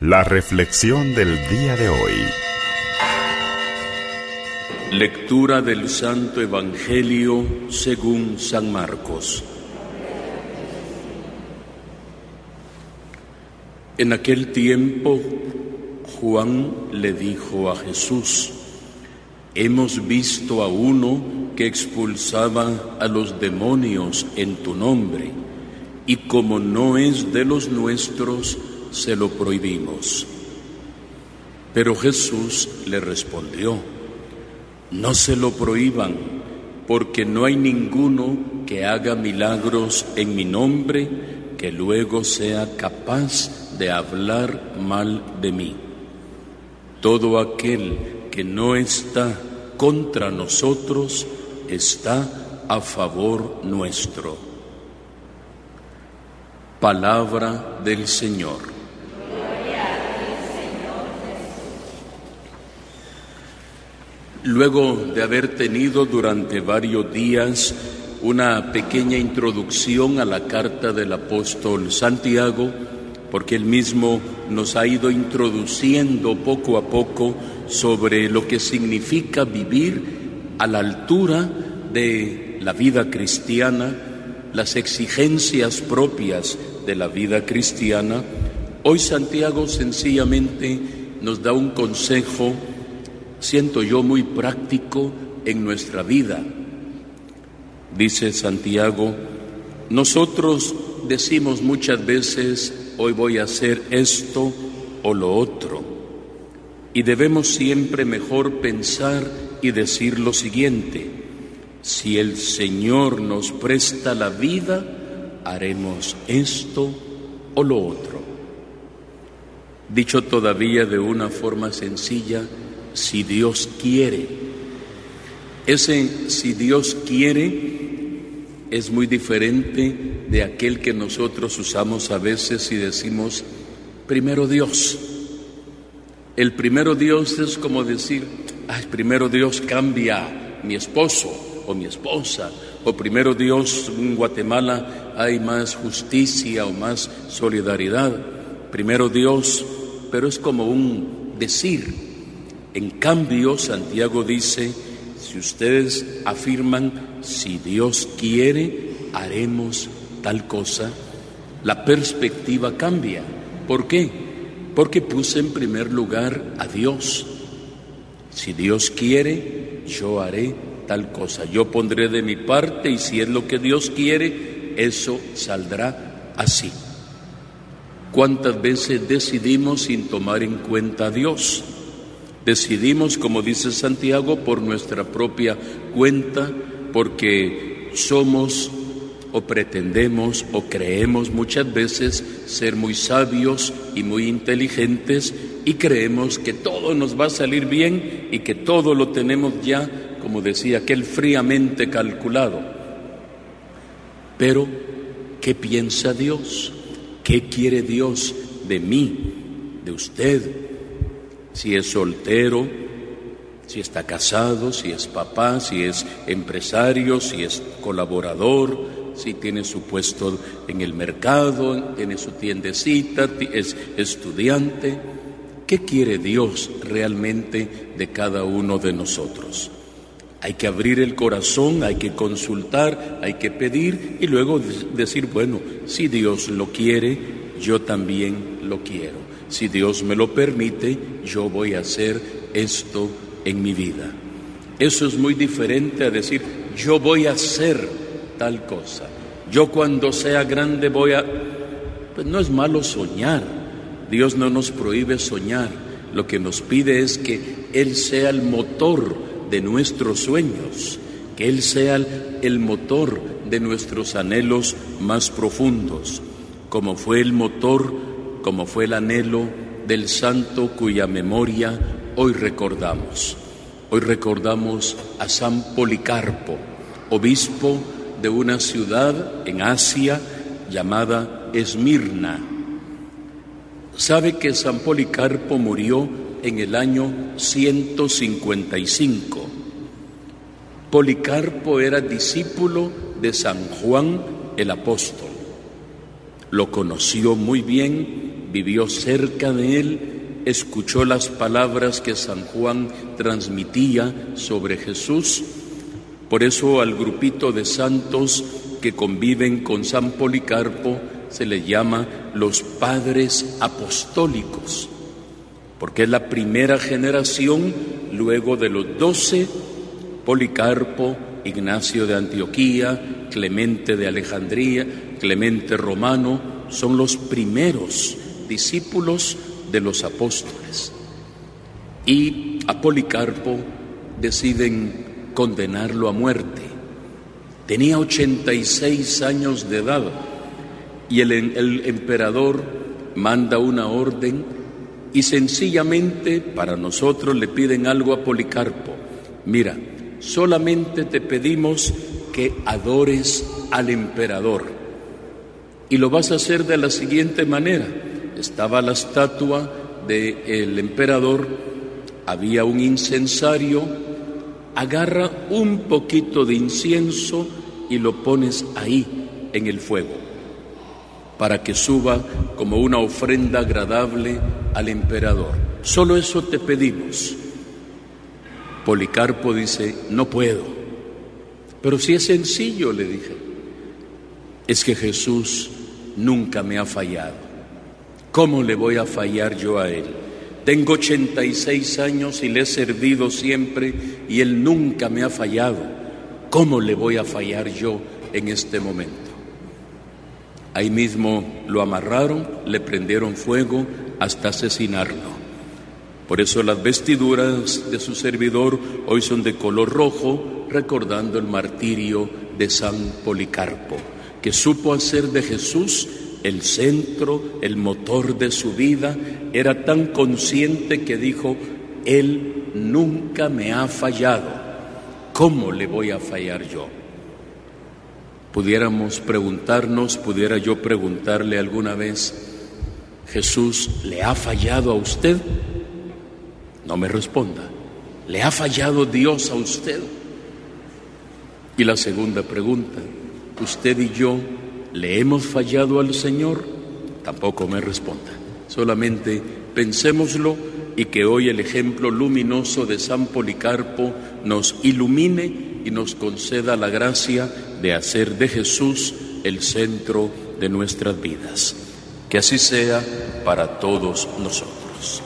La reflexión del día de hoy. Lectura del Santo Evangelio según San Marcos. En aquel tiempo Juan le dijo a Jesús, hemos visto a uno que expulsaba a los demonios en tu nombre, y como no es de los nuestros, se lo prohibimos. Pero Jesús le respondió, no se lo prohíban, porque no hay ninguno que haga milagros en mi nombre que luego sea capaz de hablar mal de mí. Todo aquel que no está contra nosotros está a favor nuestro. Palabra del Señor. Luego de haber tenido durante varios días una pequeña introducción a la carta del apóstol Santiago, porque él mismo nos ha ido introduciendo poco a poco sobre lo que significa vivir a la altura de la vida cristiana, las exigencias propias de la vida cristiana, hoy Santiago sencillamente nos da un consejo siento yo muy práctico en nuestra vida. Dice Santiago, nosotros decimos muchas veces, hoy voy a hacer esto o lo otro, y debemos siempre mejor pensar y decir lo siguiente, si el Señor nos presta la vida, haremos esto o lo otro. Dicho todavía de una forma sencilla, si Dios quiere. Ese si Dios quiere es muy diferente de aquel que nosotros usamos a veces y decimos, primero Dios. El primero Dios es como decir, ay, primero Dios cambia mi esposo o mi esposa, o primero Dios en Guatemala hay más justicia o más solidaridad, primero Dios, pero es como un decir, en cambio, Santiago dice, si ustedes afirman, si Dios quiere, haremos tal cosa, la perspectiva cambia. ¿Por qué? Porque puse en primer lugar a Dios. Si Dios quiere, yo haré tal cosa. Yo pondré de mi parte y si es lo que Dios quiere, eso saldrá así. ¿Cuántas veces decidimos sin tomar en cuenta a Dios? Decidimos, como dice Santiago, por nuestra propia cuenta, porque somos o pretendemos o creemos muchas veces ser muy sabios y muy inteligentes y creemos que todo nos va a salir bien y que todo lo tenemos ya, como decía aquel, fríamente calculado. Pero, ¿qué piensa Dios? ¿Qué quiere Dios de mí, de usted, si es soltero, si está casado, si es papá, si es empresario, si es colaborador, si tiene su puesto en el mercado, tiene su tiendecita, es estudiante. ¿Qué quiere Dios realmente de cada uno de nosotros? Hay que abrir el corazón, hay que consultar, hay que pedir y luego decir, bueno, si Dios lo quiere, yo también lo quiero si Dios me lo permite, yo voy a hacer esto en mi vida. Eso es muy diferente a decir, yo voy a hacer tal cosa. Yo cuando sea grande voy a... Pues no es malo soñar. Dios no nos prohíbe soñar. Lo que nos pide es que Él sea el motor de nuestros sueños, que Él sea el motor de nuestros anhelos más profundos, como fue el motor como fue el anhelo del santo cuya memoria hoy recordamos. Hoy recordamos a San Policarpo, obispo de una ciudad en Asia llamada Esmirna. Sabe que San Policarpo murió en el año 155. Policarpo era discípulo de San Juan el apóstol. Lo conoció muy bien vivió cerca de él, escuchó las palabras que San Juan transmitía sobre Jesús. Por eso al grupito de santos que conviven con San Policarpo se les llama los padres apostólicos, porque es la primera generación luego de los doce, Policarpo, Ignacio de Antioquía, Clemente de Alejandría, Clemente Romano, son los primeros discípulos de los apóstoles. Y a Policarpo deciden condenarlo a muerte. Tenía 86 años de edad y el, el emperador manda una orden y sencillamente para nosotros le piden algo a Policarpo. Mira, solamente te pedimos que adores al emperador. Y lo vas a hacer de la siguiente manera. Estaba la estatua del emperador, había un incensario, agarra un poquito de incienso y lo pones ahí en el fuego, para que suba como una ofrenda agradable al emperador. Solo eso te pedimos. Policarpo dice, no puedo. Pero si es sencillo, le dije, es que Jesús nunca me ha fallado. ¿Cómo le voy a fallar yo a Él? Tengo 86 años y le he servido siempre y Él nunca me ha fallado. ¿Cómo le voy a fallar yo en este momento? Ahí mismo lo amarraron, le prendieron fuego hasta asesinarlo. Por eso las vestiduras de su servidor hoy son de color rojo, recordando el martirio de San Policarpo que supo hacer de Jesús el centro, el motor de su vida, era tan consciente que dijo, Él nunca me ha fallado, ¿cómo le voy a fallar yo? Pudiéramos preguntarnos, pudiera yo preguntarle alguna vez, Jesús, ¿le ha fallado a usted? No me responda, ¿le ha fallado Dios a usted? Y la segunda pregunta, usted y yo le hemos fallado al Señor, tampoco me responda. Solamente pensémoslo y que hoy el ejemplo luminoso de San Policarpo nos ilumine y nos conceda la gracia de hacer de Jesús el centro de nuestras vidas. Que así sea para todos nosotros.